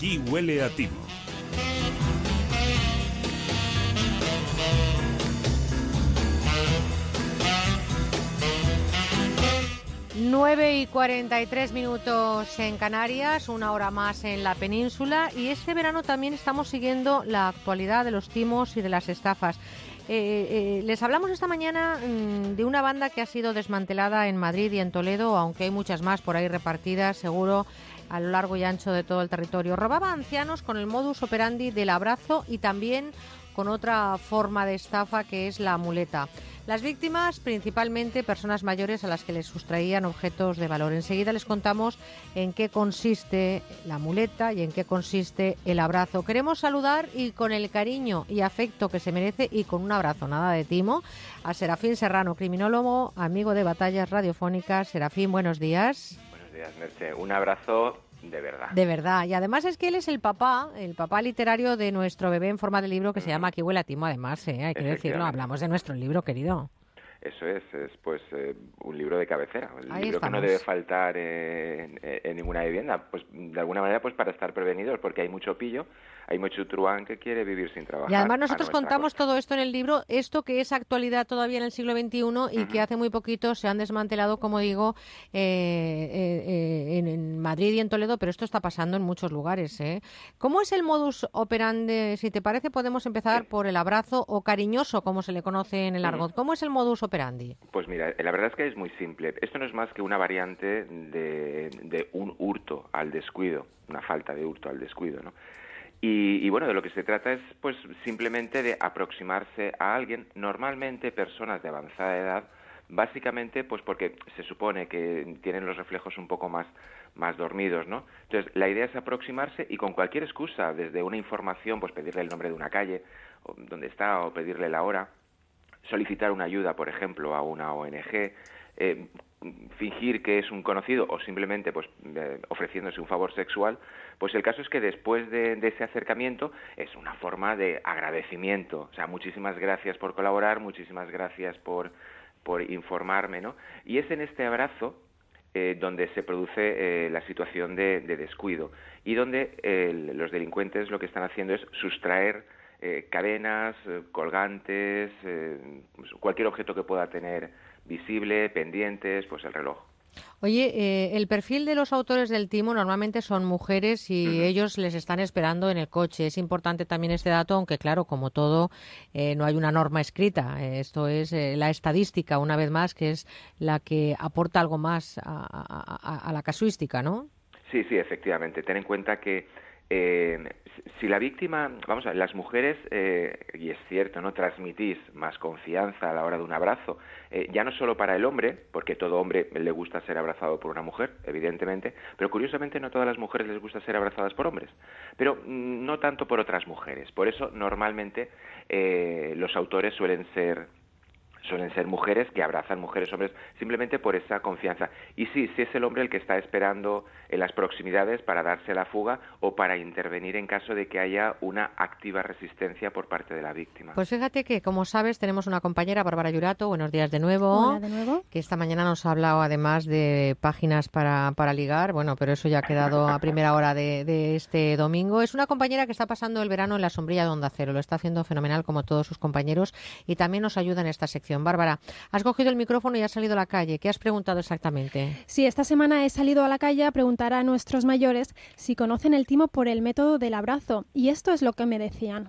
Aquí huele a timo. 9 y 43 minutos en Canarias, una hora más en la península y este verano también estamos siguiendo la actualidad de los timos y de las estafas. Eh, eh, les hablamos esta mañana mm, de una banda que ha sido desmantelada en Madrid y en Toledo, aunque hay muchas más por ahí repartidas, seguro, a lo largo y ancho de todo el territorio. Robaba ancianos con el modus operandi del abrazo y también con otra forma de estafa que es la muleta. Las víctimas, principalmente personas mayores a las que les sustraían objetos de valor. Enseguida les contamos en qué consiste la muleta y en qué consiste el abrazo. Queremos saludar y con el cariño y afecto que se merece y con un abrazo nada de timo a Serafín Serrano, criminólogo, amigo de batallas radiofónicas. Serafín, buenos días. Buenos días, Merche. Un abrazo de verdad. De verdad. Y además es que él es el papá, el papá literario de nuestro bebé en forma de libro que se llama Aquí huele a timo, además, ¿eh? hay que decirlo. Hablamos de nuestro libro, querido. Eso es, es pues eh, un libro de cabecera, un libro que no debe faltar en, ninguna vivienda, pues de alguna manera pues para estar prevenidos, porque hay mucho pillo, hay mucho truán que quiere vivir sin trabajar. Y además nosotros contamos todo esto en el libro, esto que es actualidad todavía en el siglo XXI y que hace muy poquito se han desmantelado, como digo, eh, eh, en, Madrid y en Toledo, pero esto está pasando en muchos lugares. ¿Cómo es el modus operandi? Si te parece, podemos empezar por el abrazo o cariñoso, como se le conoce en el argot. ¿Cómo es el modus pues mira, la verdad es que es muy simple. Esto no es más que una variante de, un hurto al descuido, una falta de hurto al descuido, ¿no? Y, bueno, de lo que se trata es pues simplemente de aproximarse a alguien, normalmente personas de avanzada edad, básicamente pues porque se supone que tienen los reflejos un poco más, más dormidos, ¿no? Entonces, la idea es aproximarse y con cualquier excusa, desde una información, pues pedirle el nombre de una calle, o donde está, o pedirle la hora, solicitar una ayuda, por ejemplo, a una ONG, eh, fingir que es un conocido o simplemente pues eh, ofreciéndose un favor sexual, pues el caso es que después de, ese acercamiento es una forma de agradecimiento, o sea, muchísimas gracias por colaborar, muchísimas gracias por, por informarme, ¿no? Y es en este abrazo eh, donde se produce la situación de, descuido y donde los delincuentes lo que están haciendo es sustraer eh, cadenas, eh, colgantes, eh, pues cualquier objeto que pueda tener visible, pendientes, pues el reloj. Oye, el perfil de los autores del timo normalmente son mujeres y ellos les están esperando en el coche. Es importante también este dato, aunque claro, como todo, no hay una norma escrita. esto es la estadística, una vez más, que es la que aporta algo más a, a la casuística, ¿no? Sí, sí, efectivamente. Ten en cuenta que eh, si la víctima, vamos a ver, las mujeres, eh, y es cierto, ¿no? Transmitís más confianza a la hora de un abrazo, eh, ya no solo para el hombre, porque todo hombre le gusta ser abrazado por una mujer, evidentemente, pero curiosamente no todas las mujeres les gusta ser abrazadas por hombres, pero mm, no tanto por otras mujeres. Por eso, normalmente, los autores suelen ser suelen ser mujeres que abrazan mujeres hombres simplemente por esa confianza. Y sí, si es el hombre el que está esperando en las proximidades para darse la fuga o para intervenir en caso de que haya una activa resistencia por parte de la víctima. Pues fíjate que, como sabes, tenemos una compañera, Bárbara Yurato, buenos días de nuevo, de nuevo. que esta mañana nos ha hablado además de páginas para, para ligar, bueno, pero eso ya ha quedado a primera hora de, de este domingo. Es una compañera que está pasando el verano en la sombrilla de Onda Cero, lo está haciendo fenomenal como todos sus compañeros y también nos ayuda en esta sección Bárbara, has cogido el micrófono y has salido a la calle. ¿Qué has preguntado exactamente? Sí, esta semana he salido a la calle a preguntar a nuestros mayores si conocen el timo por el método del abrazo. Y esto es lo que me decían.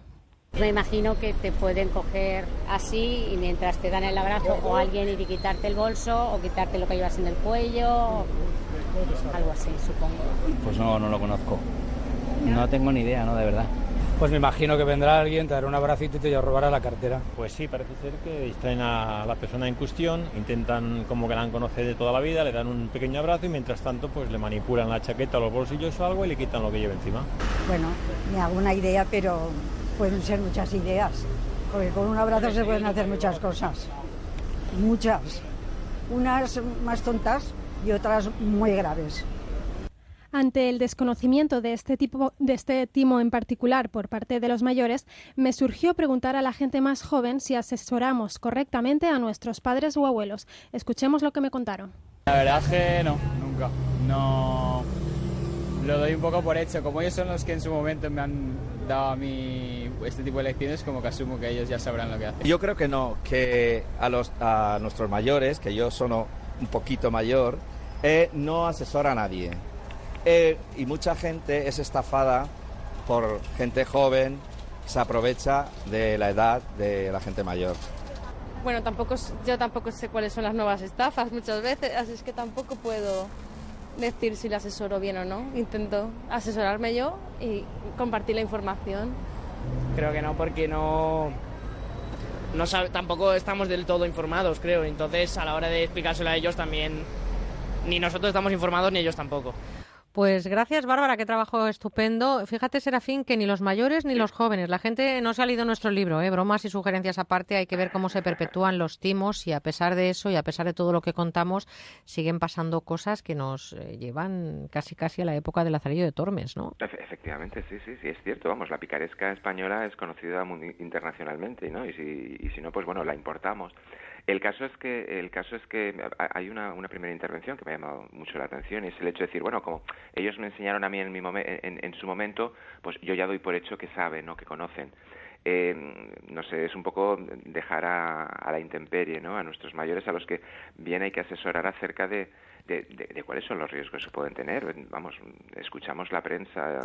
Me imagino que te pueden coger así y mientras te dan el abrazo o alguien y quitarte el bolso o quitarte lo que llevas en el cuello, algo así, supongo. Pues no, no lo conozco. No tengo ni idea, ¿no? De verdad. Pues me imagino que vendrá alguien, te dará un abracito y te robará la cartera. Pues sí, parece ser que distraen a la persona en cuestión, intentan como que la han conocido de toda la vida, le dan un pequeño abrazo y mientras tanto pues le manipulan la chaqueta o los bolsillos o algo y le quitan lo que lleva encima. Bueno, me hago una idea, pero pueden ser muchas ideas, porque con un abrazo se pueden hacer muchas cosas, muchas, unas más tontas y otras muy graves. Ante el desconocimiento de este, tipo, de este timo en particular por parte de los mayores, me surgió preguntar a la gente más joven si asesoramos correctamente a nuestros padres o abuelos. Escuchemos lo que me contaron. La verdad es que no, nunca. No, lo doy un poco por hecho. Como ellos son los que en su momento me han dado a mí este tipo de lecciones, como que asumo que ellos ya sabrán lo que hacen. Yo creo que no, que a, los, a nuestros mayores, que yo soy un poquito mayor, eh, no asesora a nadie. Eh, y mucha gente es estafada por gente joven, se aprovecha de la edad de la gente mayor. Bueno, tampoco yo tampoco sé cuáles son las nuevas estafas muchas veces, así es que tampoco puedo decir si le asesoro bien o no. Intento asesorarme yo y compartir la información. Creo que no, porque no, no tampoco estamos del todo informados, creo. Entonces, a la hora de explicárselo a ellos también, ni nosotros estamos informados ni ellos tampoco. Pues gracias, Bárbara, qué trabajo estupendo. Fíjate, Serafín, que ni los mayores ni los jóvenes, la gente no se ha leído nuestro libro, ¿eh? bromas y sugerencias aparte, hay que ver cómo se perpetúan los timos y a pesar de eso y a pesar de todo lo que contamos, siguen pasando cosas que nos eh, llevan casi casi a la época del Lazarillo de Tormes, ¿no? Efectivamente, sí, sí, sí, es cierto. Vamos, la picaresca española es conocida internacionalmente, ¿no? Y si, y si no, pues bueno, la importamos. El caso es que el caso es que hay una, una primera intervención que me ha llamado mucho la atención y es el hecho de decir, bueno, como ellos me enseñaron a mí en, mi en, en su momento, pues yo ya doy por hecho que saben, ¿no? que conocen. Eh, no sé, es un poco dejar a, a, la intemperie, ¿no? A nuestros mayores a los que bien hay que asesorar acerca de, de, cuáles son los riesgos que se pueden tener. Vamos, escuchamos la prensa,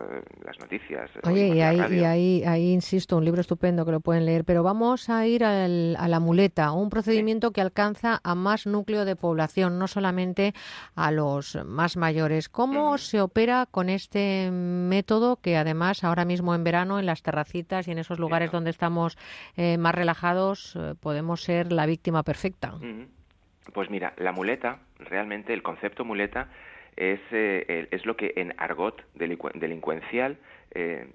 las noticias. Oye, y ahí, ahí, insisto, un libro estupendo que lo pueden leer, pero vamos a ir al, a la muleta, un procedimiento que alcanza a más núcleo de población, no solamente a los más mayores. ¿Cómo se opera con este método que además ahora mismo en verano en las terracitas y en esos lugares donde estamos eh, más relajados eh, podemos ser la víctima perfecta? Pues mira, la muleta, realmente el concepto muleta es, eh, es lo que en argot delincuencial eh,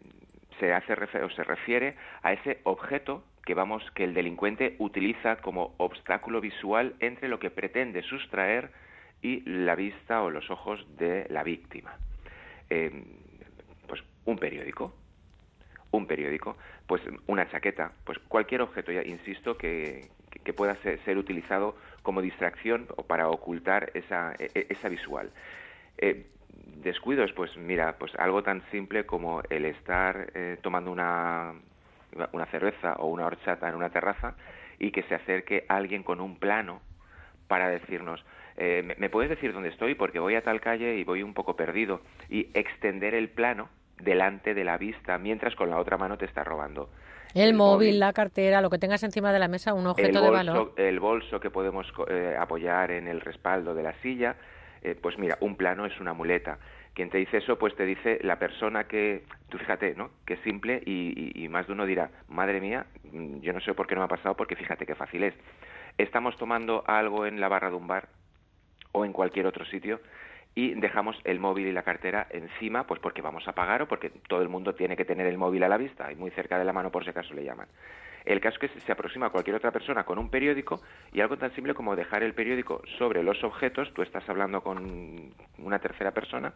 se hace o se refiere a ese objeto que vamos que el delincuente utiliza como obstáculo visual entre lo que pretende sustraer y la vista o los ojos de la víctima. Eh, pues un periódico, un periódico, pues una chaqueta, pues cualquier objeto, ya insisto, que, que pueda ser, utilizado como distracción o para ocultar esa, e, e, esa visual. Eh, descuidos, pues mira, pues algo tan simple como el estar eh, tomando una, una cerveza o una horchata en una terraza y que se acerque alguien con un plano para decirnos, eh, ¿me puedes decir dónde estoy? Porque voy a tal calle y voy un poco perdido. Y extender el plano delante de la vista mientras con la otra mano te está robando. El, móvil, la cartera, lo que tengas encima de la mesa, un objeto de valor. El bolso que podemos eh, apoyar en el respaldo de la silla. Eh, pues mira, un plano es una muleta. Quien te dice eso, pues te dice la persona que, tú fíjate, ¿no? Que es simple y, y más de uno dirá, madre mía, mm, yo no sé por qué no me ha pasado, porque fíjate qué fácil es. Estamos tomando algo en la barra de un bar o en cualquier otro sitio y dejamos el móvil y la cartera encima, pues porque vamos a pagar o porque todo el mundo tiene que tener el móvil a la vista y muy cerca de la mano por si acaso le llaman. El caso es que se aproxima a cualquier otra persona con un periódico y algo tan simple como dejar el periódico sobre los objetos, tú estás hablando con una tercera persona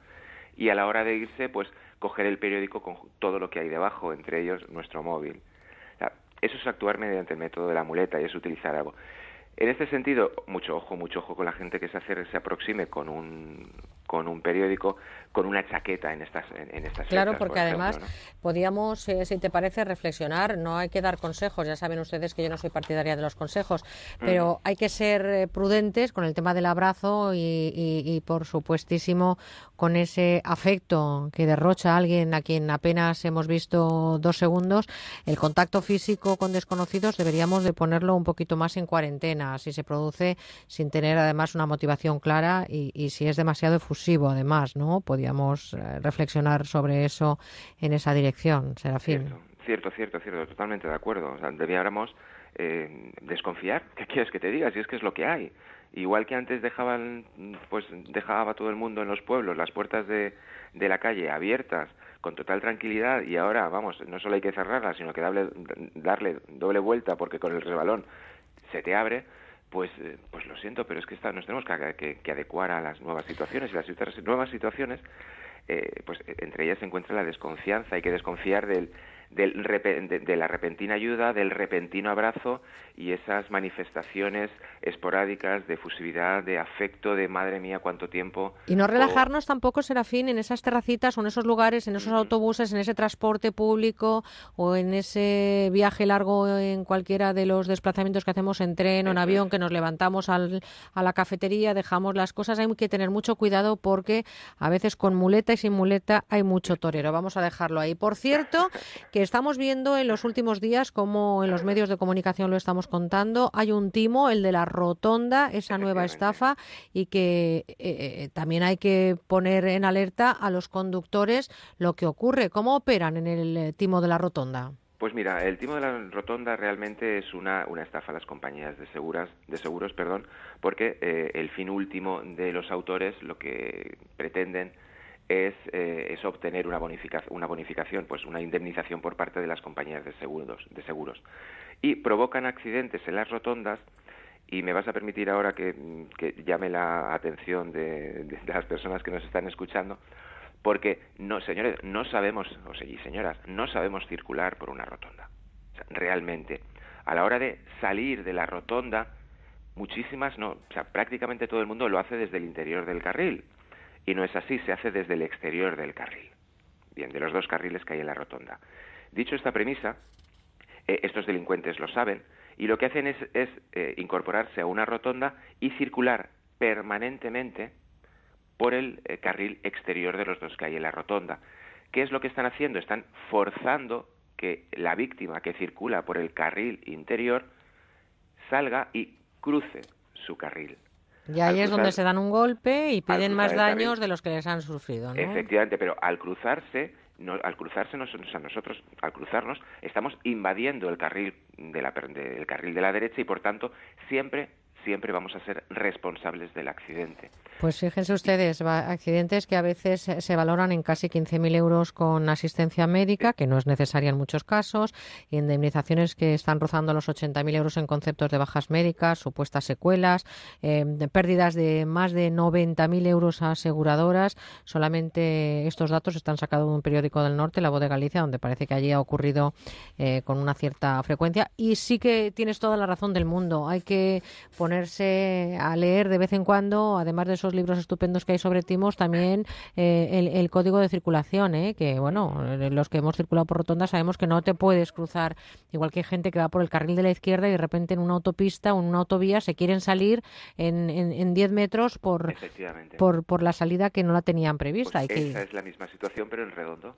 y a la hora de irse, pues coger el periódico con todo lo que hay debajo, entre ellos nuestro móvil. eso es actuar mediante el método de la muleta y es utilizar algo. En este sentido, mucho ojo, mucho ojo con la gente que se, hace, se aproxime con un, con un periódico, con una chaqueta en estas en, estas Claro, porque además podíamos, eh, si te parece, reflexionar. No hay que dar consejos. Ya saben ustedes que yo no soy partidaria de los consejos, pero hay que ser eh, prudentes con el tema del abrazo y, y, por supuestísimo con ese afecto que derrocha alguien a quien apenas hemos visto dos segundos. El contacto físico con desconocidos deberíamos de ponerlo un poquito más en cuarentena si se produce sin tener además una motivación clara y, y si es demasiado efusivo además, ¿no? Podíamos eh, reflexionar sobre eso en esa dirección, Serafín. Cierto, cierto, cierto, totalmente de acuerdo. O sea, debiéramos eh, desconfiar. ¿Qué quieres que te diga? Si es que es lo que hay. Igual que antes dejaban, pues dejaba todo el mundo en los pueblos las puertas de, de la calle abiertas con total tranquilidad y ahora, vamos, no solo hay que cerrarlas, sino que darle, darle doble vuelta porque con el resbalón se te abre, pues, eh, pues lo siento, pero es que nos tenemos que, que, adecuar a las nuevas situaciones y las nuevas situaciones, eh, pues entre ellas se encuentra la desconfianza. Hay que desconfiar del, del de, de la repentina ayuda, del repentino abrazo y esas manifestaciones esporádicas de efusividad, de afecto, de madre mía, cuánto tiempo. Y no o- relajarnos tampoco, Serafín, en esas terracitas o en esos lugares, en esos autobuses, en ese transporte público o en ese viaje largo en cualquiera de los desplazamientos que hacemos en tren o en avión, que nos levantamos al- a la cafetería, dejamos las cosas. Hay que tener mucho cuidado porque a veces con muleta y sin muleta hay mucho torero. Vamos a dejarlo ahí. Por cierto, que estamos viendo en los últimos días, como en los medios de comunicación lo estamos contando, hay un timo, el de la rotonda, esa nueva estafa, y que eh, eh, también hay que poner en alerta a los conductores lo que ocurre. ¿Cómo operan en el eh, timo de la rotonda? Pues mira, el timo de la rotonda realmente es una, una estafa a las compañías de seguras, de seguros, perdón, porque eh, el fin último de los autores lo que pretenden es, eh, es obtener una bonificación, una bonificación, pues una indemnización por parte de las compañías de seguros, de seguros. Y provocan accidentes en las rotondas y me vas a permitir ahora que, llame la atención de, las personas que nos están escuchando, porque no, señores, no sabemos, o sea, señoras, no sabemos circular por una rotonda. Realmente, a la hora de salir de la rotonda, muchísimas no, sea, prácticamente todo el mundo lo hace desde el interior del carril. Y no es así, se hace desde el exterior del carril. Bien, de los dos carriles que hay en la rotonda. Dicho esta premisa, eh, estos delincuentes lo saben y lo que hacen es, eh, incorporarse a una rotonda y circular permanentemente por el eh, carril exterior de los dos que hay en la rotonda. ¿Qué es lo que están haciendo? Están forzando que la víctima que circula por el carril interior salga y cruce su carril. Y ahí es donde se dan un golpe y piden más daños de los que les han sufrido, ¿no? Efectivamente, pero al cruzarse, no- al cruzarse nos- o sea, nosotros, al cruzarnos, estamos invadiendo el carril de la, per- de- el carril de la derecha y por tanto siempre, siempre vamos a ser responsables del accidente. Pues fíjense ustedes, accidentes que a veces se valoran en casi 15.000 euros con asistencia médica, que no es necesaria en muchos casos, y indemnizaciones que están rozando los 80.000 euros en conceptos de bajas médicas, supuestas secuelas, eh, de pérdidas de más de 90.000 euros a aseguradoras. Solamente estos datos están sacados de un periódico del norte, La Voz de Galicia, donde parece que allí ha ocurrido eh, con una cierta frecuencia. Y sí que tienes toda la razón del mundo. Hay que ponerse a leer de vez en cuando, además de esos libros estupendos que hay sobre timos, también eh, el, el código de circulación, ¿eh? que bueno, eh, los que hemos circulado por rotonda sabemos que no te puedes cruzar, igual que hay gente que va por el carril de la izquierda y de repente en una autopista o en una autovía se quieren salir en, en, en 10 metros por, por, por la salida que no la tenían prevista. Que, Esa es la misma situación, pero en redondo.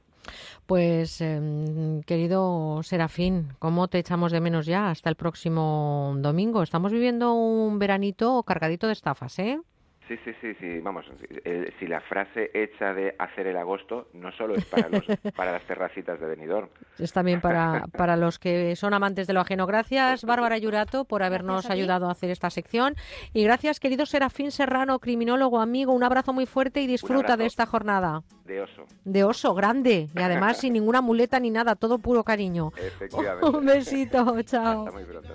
pues, em, querido Serafín, ¿cómo te echamos de menos ya hasta el próximo domingo? Estamos viviendo un veranito cargadito de estafas, ¿eh? Sí, sí, sí, sí. Vamos, eh, si la frase hecha de hacer el agosto no solo es para, los, para las terracitas de Benidorm. Es también para, para los que son amantes de lo ajeno. Gracias, Bárbara Yurato, por habernos a ayudado a hacer esta sección. Y gracias, querido Serafín Serrano, criminólogo, amigo. Un abrazo muy fuerte y disfruta de esta jornada. De oso. De oso, grande. Y además sin ninguna muleta ni nada, todo puro cariño. Efectivamente. Un besito, chao. Hasta muy pronto.